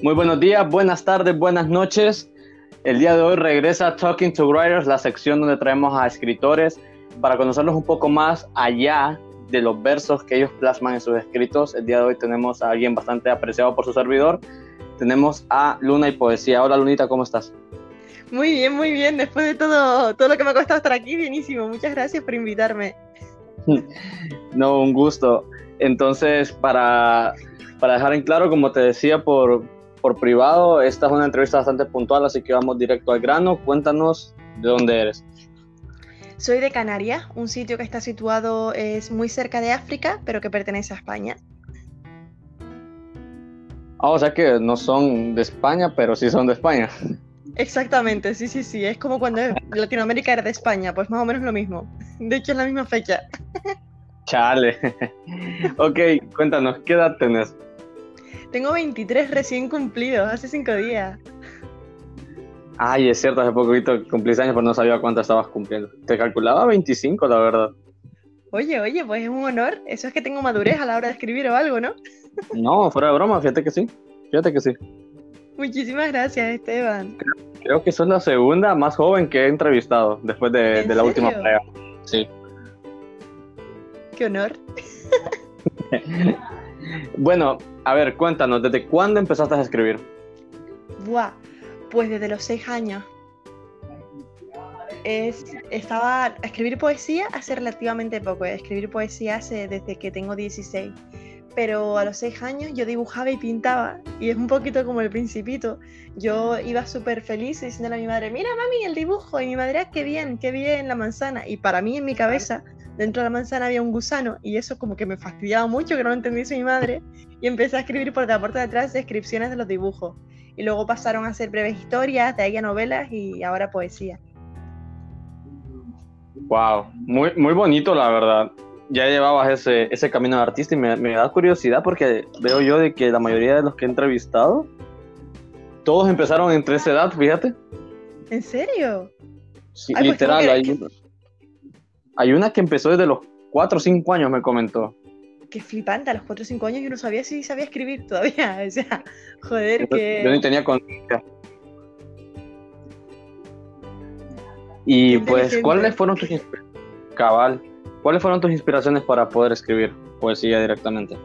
Muy buenos días, buenas tardes, buenas noches. El día de hoy regresa Talking to Writers, la sección donde traemos a escritores para conocerlos un poco más allá de los versos que ellos plasman en sus escritos. El día de hoy tenemos a alguien bastante apreciado por su servidor. Tenemos a Luna y Poesía. Hola Lunita, ¿cómo estás? Muy bien, muy bien. Después de todo, todo lo que me ha costado estar aquí, bienísimo. Muchas gracias por invitarme. No, un gusto. Entonces, para, para dejar en claro, como te decía por, por privado, esta es una entrevista bastante puntual, así que vamos directo al grano. Cuéntanos de dónde eres. Soy de Canarias, un sitio que está situado es muy cerca de África, pero que pertenece a España. Ah, o sea que no son de España, pero sí son de España. Exactamente, sí, sí, sí. Es como cuando Latinoamérica era de España, pues más o menos lo mismo. De hecho, es la misma fecha. Chale. ok, cuéntanos, ¿qué edad tenés? Tengo 23 recién cumplidos, hace 5 días. Ay, es cierto, hace poquito cumplís años, pero no sabía cuánto estabas cumpliendo. Te calculaba 25, la verdad. Oye, oye, pues es un honor. Eso es que tengo madurez a la hora de escribir o algo, ¿no? no, fuera de broma, fíjate que sí. Fíjate que sí. Muchísimas gracias, Esteban. Creo, que sos la segunda más joven que he entrevistado después de, la última prueba. Sí. Qué honor. bueno, a ver, cuéntanos, ¿desde cuándo empezaste a escribir? Buah, pues desde los seis años. Es, estaba escribir poesía hace relativamente poco, eh, escribir poesía hace desde que tengo 16, pero a los seis años yo dibujaba y pintaba y es un poquito como el principito. Yo iba súper feliz diciéndole a mi madre, mira mami el dibujo y mi madre, ah, qué bien, qué bien la manzana y para mí en mi cabeza dentro de la manzana había un gusano y eso como que me fastidiaba mucho que no lo entendiese mi madre y empecé a escribir por la puerta de atrás descripciones de los dibujos y luego pasaron a ser breves historias, de ahí a novelas y ahora poesía. Wow, muy, muy bonito la verdad. Ya llevabas ese, ese camino de artista y me, me, da curiosidad porque veo yo de que la mayoría de los que he entrevistado, todos empezaron entre esa edad, fíjate. ¿En serio? Sí, pues literal. hay, una, hay una que empezó desde los 4 o 5 años, me comentó qué flipante, a los 4 o 5 años yo no sabía si sabía escribir todavía. O sea, joder, que. Yo ni tenía conciencia. Y pues, ¿cuáles fueron tus cabal? ¿Cuáles fueron tus inspiraciones para poder escribir poesía directamente?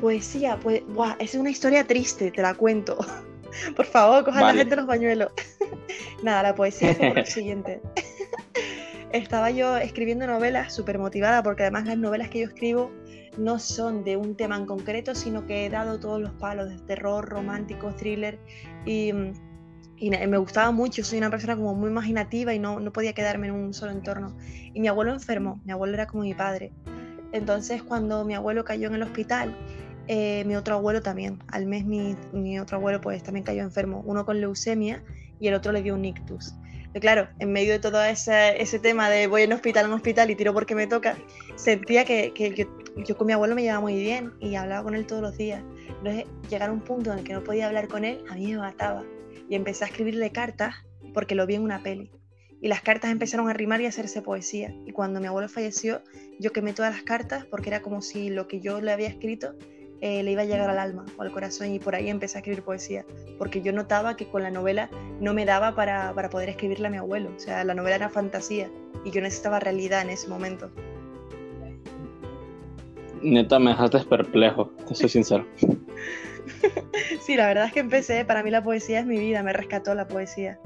Poesía, pues, buah, es una historia triste, te la cuento. Por favor, cojan la gente los pañuelos. Nada, la poesía fue lo siguiente. Estaba yo escribiendo novelas súper motivada porque además las novelas que yo escribo no son de un tema en concreto, sino que he dado todos los palos de terror, romántico, thriller y, me gustaba mucho, soy una persona como muy imaginativa y no, no podía quedarme en un solo entorno. Y mi abuelo enfermó, mi abuelo era como mi padre. Entonces cuando mi abuelo cayó en el hospital, eh, mi otro abuelo también, al mes mi, mi otro abuelo pues también cayó enfermo, uno con leucemia y el otro le dio un ictus claro, en medio de todo ese, tema de voy en hospital, en hospital y tiro porque me toca, sentía que, que, yo con mi abuelo me llevaba muy bien y hablaba con él todos los días. Entonces, llegar a un punto en el que no podía hablar con él, a mí me mataba. Y empecé a escribirle cartas porque lo vi en una peli. Y las cartas empezaron a rimar y a hacerse poesía. Y cuando mi abuelo falleció, yo quemé todas las cartas porque era como si lo que yo le había escrito eh, le iba a llegar al alma o al corazón y por ahí empecé a escribir poesía, porque yo notaba que con la novela no me daba para, para poder escribirle a mi abuelo, o sea, la novela era fantasía y yo necesitaba realidad en ese momento. Neta, me dejaste perplejo, te soy sincero. sí, la verdad es que empecé, para mí la poesía es mi vida, me rescató la poesía.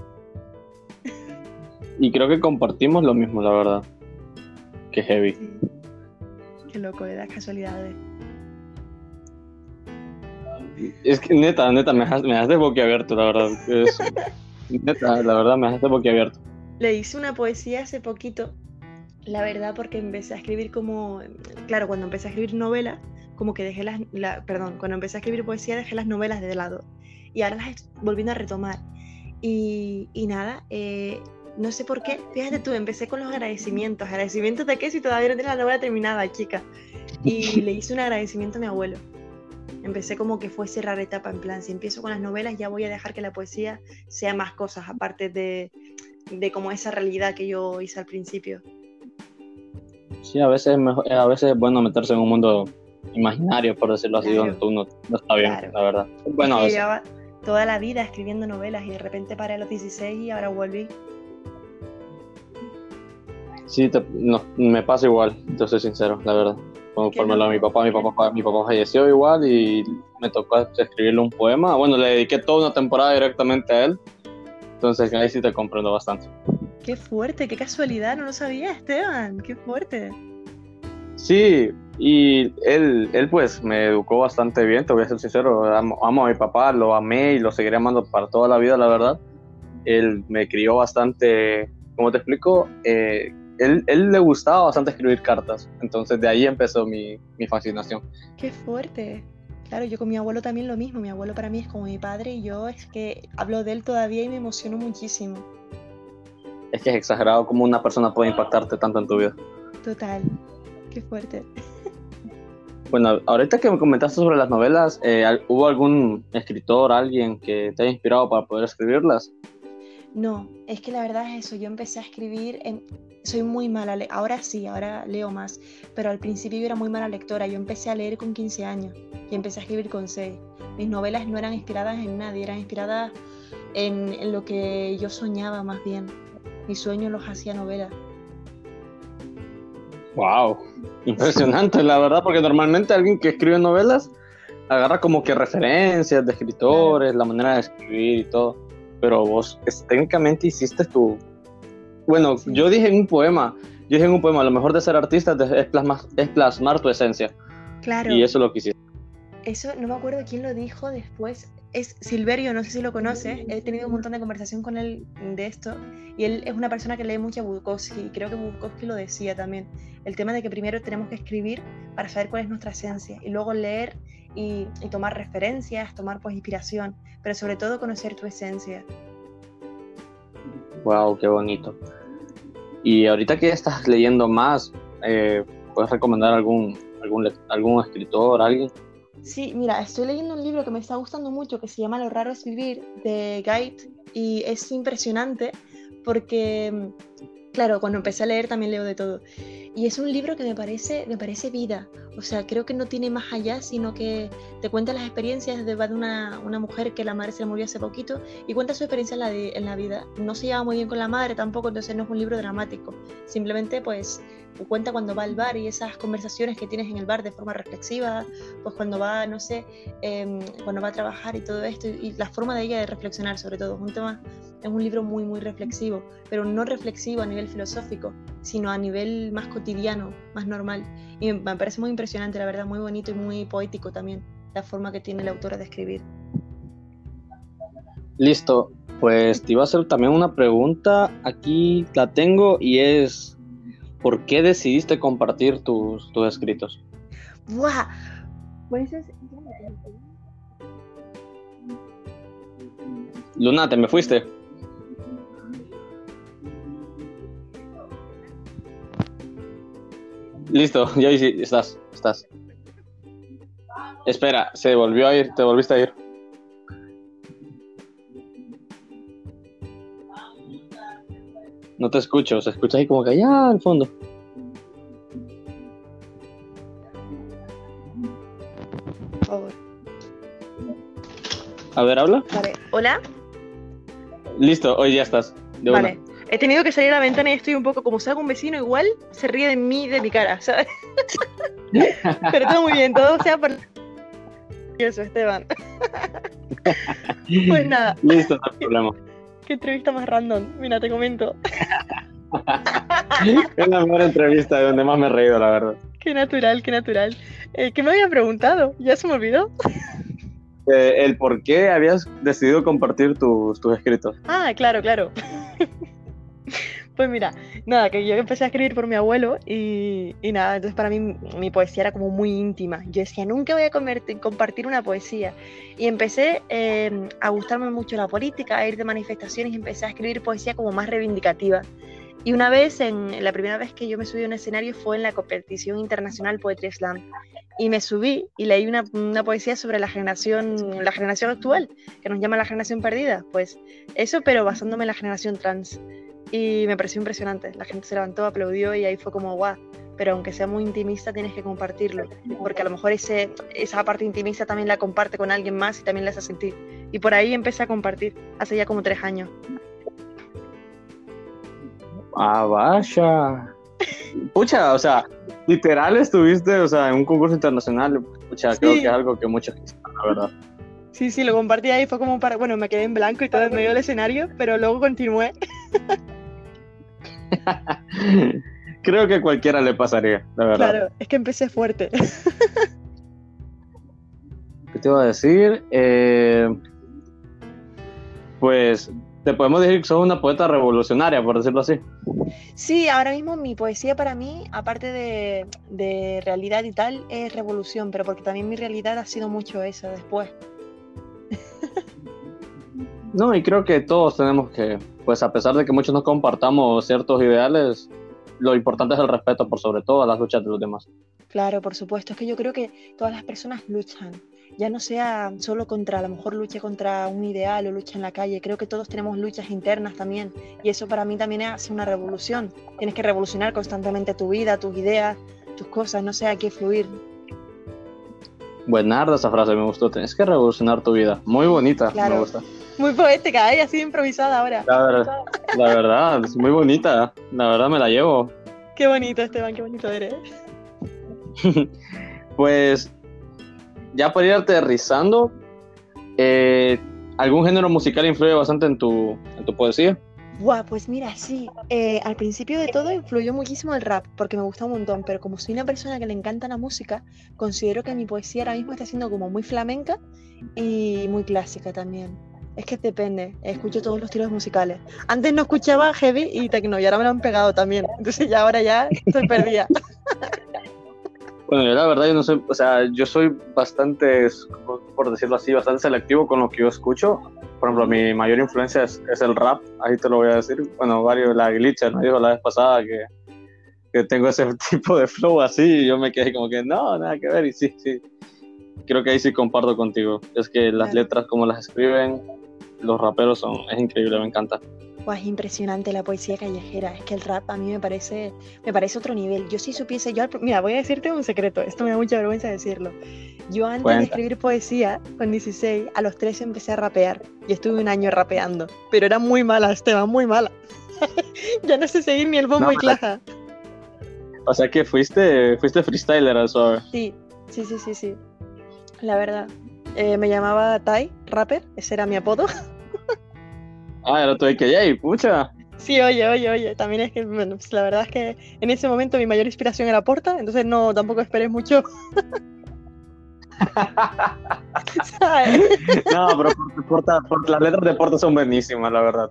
y creo que compartimos lo mismo, la verdad. Qué heavy. Qué loco, de las casualidades. Es que neta, neta, me dejaste, me boquiabierto, la verdad. neta, la verdad, me dejaste boquiabierto. Le hice una poesía hace poquito, la verdad, porque empecé a escribir como. Claro, cuando empecé a escribir novelas, como que dejé las. perdón, cuando empecé a escribir poesía, dejé las novelas de lado. Y ahora las estoy volviendo a retomar. Y, y nada, eh, no sé por qué, fíjate tú, empecé con los agradecimientos. ¿Agradecimientos de qué si todavía no tengo la novela terminada, chica? Y le hice un agradecimiento a mi abuelo empecé como que fue cerrar etapa, en plan, si empiezo con las novelas ya voy a dejar que la poesía sea más cosas, aparte de, de como esa realidad que yo hice al principio. Sí, a veces, es a veces es bueno meterse en un mundo imaginario, por decirlo así, donde tú no, no está bien, la verdad. Bueno, a llevaba toda la vida escribiendo novelas y de repente paré a los 16 y ahora volví. Sí, no, me pasa igual, te soy sincero, la verdad. Conforme lo mi papá, mi papá, mi papá falleció igual y me tocó escribirle un poema. Bueno, le dediqué toda una temporada directamente a él. Entonces ahí sí te comprendo bastante. Qué fuerte, qué casualidad, no lo sabía Esteban, qué fuerte. Sí, y él, él pues me educó bastante bien, te voy a ser sincero, amo, amo, a mi papá, lo amé y lo seguiré amando para toda la vida, la verdad. Él me crió bastante, como te explico, eh, él, él, le gustaba bastante escribir cartas, entonces de ahí empezó mi, mi, fascinación. Qué fuerte. Claro, yo con mi abuelo también lo mismo, mi abuelo para mí es como mi padre y yo es que hablo de él todavía y me emociono muchísimo. Es que es exagerado cómo una persona puede impactarte tanto en tu vida. Total, qué fuerte. Bueno, ahorita que me comentaste sobre las novelas, eh, ¿hubo algún escritor, alguien que te haya inspirado para poder escribirlas? No, es que la verdad es eso, yo empecé a escribir, soy muy mala, ahora sí, ahora leo más, pero al principio yo era muy mala lectora, yo empecé a leer con 15 años y empecé a escribir con 6. Mis novelas no eran inspiradas en nadie, eran inspiradas en, en lo que yo soñaba más bien. Mis sueños los hacía novelas. Wow, impresionante, la verdad, porque normalmente alguien que escribe novelas agarra como que referencias de escritores, la manera de escribir y todo. Pero vos técnicamente hiciste tu. Bueno, yo dije en un poema, yo dije en un poema, lo mejor de ser artista es plasmar, es plasmar tu esencia. Claro. Y eso es lo que hiciste. Eso no me acuerdo quién lo dijo después. Es Silverio, no sé si lo conoces. He tenido un montón de conversación con él de esto. Y él es una persona que lee mucho a Bukowski. Y creo que Bukowski lo decía también. El tema de que primero tenemos que escribir para saber cuál es nuestra esencia. Y luego leer y, tomar referencias, tomar pues inspiración. Pero sobre todo conocer tu esencia. Wow, qué bonito. Y ahorita que estás leyendo más, eh, ¿puedes recomendar algún, algún, algún escritor, alguien? Sí, mira, estoy leyendo un libro que me está gustando mucho que se llama Lo raro es vivir de Guide y es impresionante porque, claro, cuando empecé a leer también leo de todo. Y es un libro que me parece, me parece vida. O sea, creo que no tiene más allá, sino que te cuenta las experiencias de, una, una mujer que la madre se le murió hace poquito y cuenta su experiencia en la, en la vida. No se lleva muy bien con la madre tampoco, entonces no es un libro dramático. Simplemente, pues, cuenta cuando va al bar y esas conversaciones que tienes en el bar de forma reflexiva, pues cuando va, no sé, em, cuando va a trabajar y todo esto, y, la forma de ella de reflexionar sobre todo. Es un tema, es un libro muy, muy reflexivo, pero no reflexivo a nivel filosófico, sino a nivel más cotidiano, más normal. Y me parece muy impresionante, la verdad, muy bonito y muy poético también, la forma que tiene la autora de escribir. Listo, pues te iba a hacer también una pregunta, aquí la tengo y es, ¿por qué decidiste compartir tus, tus escritos? ¡Buah! Pues es... Luna, ¿te me fuiste? Listo, ya estás, estás. Espera, se volvió a ir, te volviste a ir. No te escucho, se escucha ahí como que allá al fondo. Por favor. A ver, habla. Vale, hola. Listo, hoy ya estás. vale. He tenido que salir a la ventana y estoy un poco como salga un vecino igual, se ríe de mí, de mi cara, ¿sabes? Pero todo muy bien, todo sea por... Eso, Esteban. pues nada. Listo, no hay problema. Qué entrevista más random. Mira, te comento. es la mejor entrevista de donde más me he reído, la verdad. Qué natural, qué natural. Eh, ¿Qué me habían preguntado? ¿Ya se me olvidó? Eh, el por qué habías decidido compartir tus, tus escritos. Ah, claro, claro. Pues mira, nada, que yo empecé a escribir por mi abuelo y, nada, entonces para mí mi poesía era como muy íntima. Yo decía, nunca voy a compartir una poesía. Y empecé em, a gustarme mucho la política, a ir de manifestaciones y empecé a escribir poesía como más reivindicativa. Y una vez, en la primera vez que yo me subí a un escenario fue en la competición internacional Poetry Slam. Y me subí y leí una, una, poesía sobre la generación, la generación actual, que nos llama la generación perdida. Pues eso, pero basándome en la generación trans y me pareció impresionante. La gente se levantó, aplaudió y ahí fue como, guau, pero aunque sea muy intimista tienes que compartirlo, porque a lo mejor ese, esa parte intimista también la comparte con alguien más y también le hace sentir. Y por ahí empecé a compartir, hace ya como tres años. Ah, vaya. Pucha, o sea, literal estuviste, o sea, en un concurso internacional. Pucha, creo que es algo que muchos quisieran, la verdad. Sí, sí, lo compartí ahí, fue como para, bueno, me quedé en blanco y todo en medio del escenario, pero luego continué. Creo que a cualquiera le pasaría, la verdad. Claro, es que empecé fuerte. ¿Qué te iba a decir? Eh, pues te podemos decir que sos una poeta revolucionaria, por decirlo así. Sí, ahora mismo mi poesía para mí, aparte de, de, realidad y tal, es revolución, pero porque también mi realidad ha sido mucho eso después. No, y creo que todos tenemos que, pues a pesar de que muchos no compartamos ciertos ideales, lo importante es el respeto por sobre todo a las luchas de los demás. Claro, por supuesto, es que yo creo que todas las personas luchan, ya no sea solo contra, a lo mejor lucha contra un ideal o lucha en la calle, creo que todos tenemos luchas internas también y eso para mí también hace una revolución. Tienes que revolucionar constantemente tu vida, tus ideas, tus cosas, no sé, hay que fluir. Buenarda esa frase, me gustó. Tienes que revolucionar tu vida. Muy bonita, me gusta. Muy poética, ¿eh? así improvisada ahora. La, verdad, es muy bonita. La verdad me la llevo. Qué bonito, Esteban, qué bonito eres. pues, ya para ir aterrizando, eh, ¿algún género musical influye bastante en tu, en tu poesía? Buah, pues mira, sí. Eh, al principio de todo influyó muchísimo el rap, porque me gusta un montón, pero como soy una persona que le encanta la música, considero que mi poesía ahora mismo está siendo como muy flamenca y muy clásica también. Es que depende, escucho todos los estilos musicales. Antes no escuchaba heavy y techno y ahora me lo han pegado también. Entonces ya ahora ya estoy perdida. Bueno, yo la verdad yo no sé, o sea, yo soy bastante, por decirlo así, bastante selectivo con lo que yo escucho. Por ejemplo, mi mayor influencia es, el rap, ahí te lo voy a decir. Bueno, varios, la Glitcher me dijo la vez pasada que, que tengo ese tipo de flow así y yo me quedé como que no, nada que ver y sí, sí. Creo que ahí sí comparto contigo. Es que las letras como las escriben, los raperos son, es increíble, me encanta. es impresionante la poesía callejera. Es que el rap a mí me parece, me parece otro nivel. Yo sí supiese, yo, mira, voy a decirte un secreto, esto me da mucha vergüenza decirlo. Yo antes de escribir poesía, con 16, a los 13 empecé a rapear. Y estuve un año rapeando. Pero era muy mala, Esteban, muy mala. ya no sé seguir ni el bombo y claja. O sea que fuiste, fuiste freestyler al suave. Sí, sí, sí, sí, sí. La verdad. Eh, me llamaba Tai, rapper, ese era mi apodo. Ah, era tu AKJ, pucha. Sí, oye, oye, oye. También es que, bueno, pues la verdad es que en ese momento mi mayor inspiración era Porta, entonces no, tampoco esperes mucho. No, pero las letras de Porta son buenísimas, la verdad.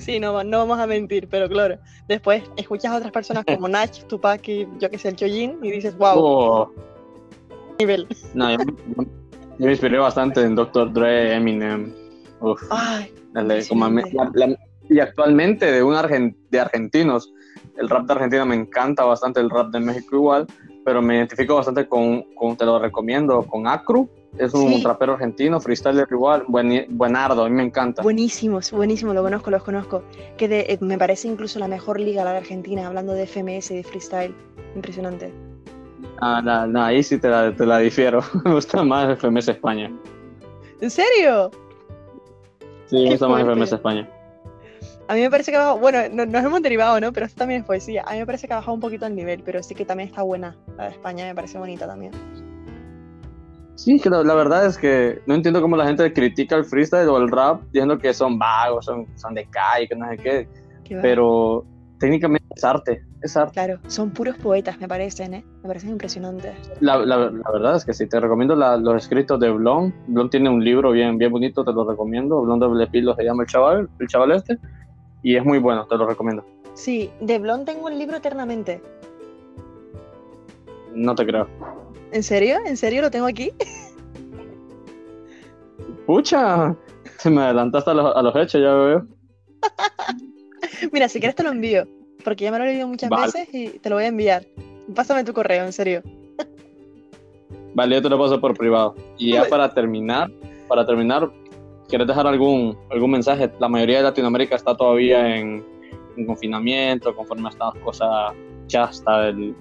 Sí, no, no vamos a mentir, pero claro, después escuchas a otras personas como Nach, Tupac y yo que sé, el Chojin y dices, wow. Oh. Nivel. No, yo, me inspiré bastante en Dr. Dre, Eminem. Uf, y actualmente de un de argentinos. El rap de Argentina me encanta bastante, el rap de México igual, pero me identifico bastante con, con te lo recomiendo, con Acru. Es un rapero argentino, freestyler igual, buen, buenardo, a mí me encanta. Buenísimo, buenísimo, lo conozco, los conozco. Que eh, me parece incluso la mejor liga la de Argentina, hablando de FMS y de freestyle. Impresionante. Ah, no, ahí sí te la, te la difiero. me gusta más FMS España. ¿En serio? Sí, me gusta más FMS España. A mí me parece que ha bajado, bueno, no, nos hemos derivado, ¿no? Pero esto también es poesía. A mí me parece que ha bajado un poquito el nivel, pero sí que también está buena. La de España me parece bonita también. Sí, que la, verdad es que no entiendo cómo la gente critica el freestyle o el rap diciendo que son vagos, son, son de calle, que no sé qué. pero técnicamente es arte, es arte. Claro, son puros poetas, me parecen, ¿eh? Me parecen impresionantes. La, la, verdad es que sí, te recomiendo los escritos de Blon. Blon tiene un libro bien, bien bonito, te lo recomiendo. Blon de Pilo se llama el chaval, el chaval este. Y es muy bueno, te lo recomiendo. Sí, de Blon tengo el libro eternamente. No te creo. ¿En serio? ¿En serio lo tengo aquí? Pucha, se me adelantaste a los, a los hechos, ya veo. Mira, si quieres te lo envío, porque ya me lo he leído muchas veces y te lo voy a enviar. Pásame tu correo, en serio. Vale, yo te lo paso por privado. Y ya para terminar, para terminar, ¿quieres dejar algún, algún mensaje? La mayoría de Latinoamérica está todavía en, confinamiento, conforme a estas cosas chasta del,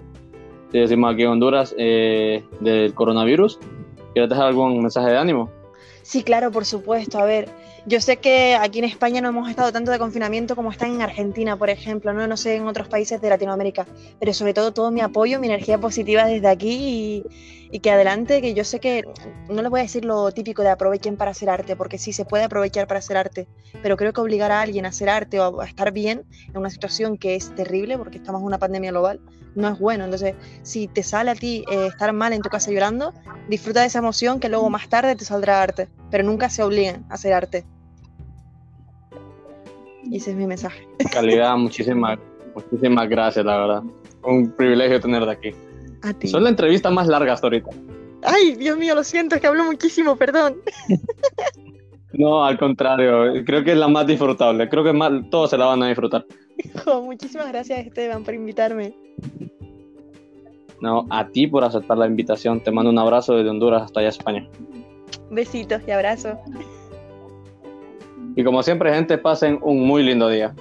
decimos aquí Honduras, eh, del coronavirus. ¿Quieres dejar algún mensaje de ánimo? Sí, claro, por supuesto. A ver, yo sé que aquí en España no hemos estado tanto de confinamiento como están en Argentina, por ejemplo, no, no sé en otros países de Latinoamérica, pero sobre todo todo mi apoyo, mi energía positiva desde aquí y, que adelante, que yo sé que no les voy a decir lo típico de aprovechen para hacer arte, porque sí se puede aprovechar para hacer arte, pero creo que obligar a alguien a hacer arte o a estar bien en una situación que es terrible, porque estamos en una pandemia global, no es bueno. Entonces, si te sale a ti eh, estar mal en tu casa llorando, disfruta de esa emoción que luego más tarde te saldrá arte, pero nunca se obliguen a hacer arte. Y ese es mi mensaje. Calidad, muchísimas, muchísimas gracias, la verdad. Un privilegio tenerte aquí. A ti. Son la entrevista más larga hasta ahorita. Ay, Dios mío, lo siento, es que hablo muchísimo, perdón. No, al contrario, creo que es la más disfrutable. Creo que más, todos se la van a disfrutar. muchísimas gracias, Esteban, por invitarme. No, a ti por aceptar la invitación. Te mando un abrazo desde Honduras hasta allá España. Besitos y abrazos. Y como siempre, gente, pasen un muy lindo día.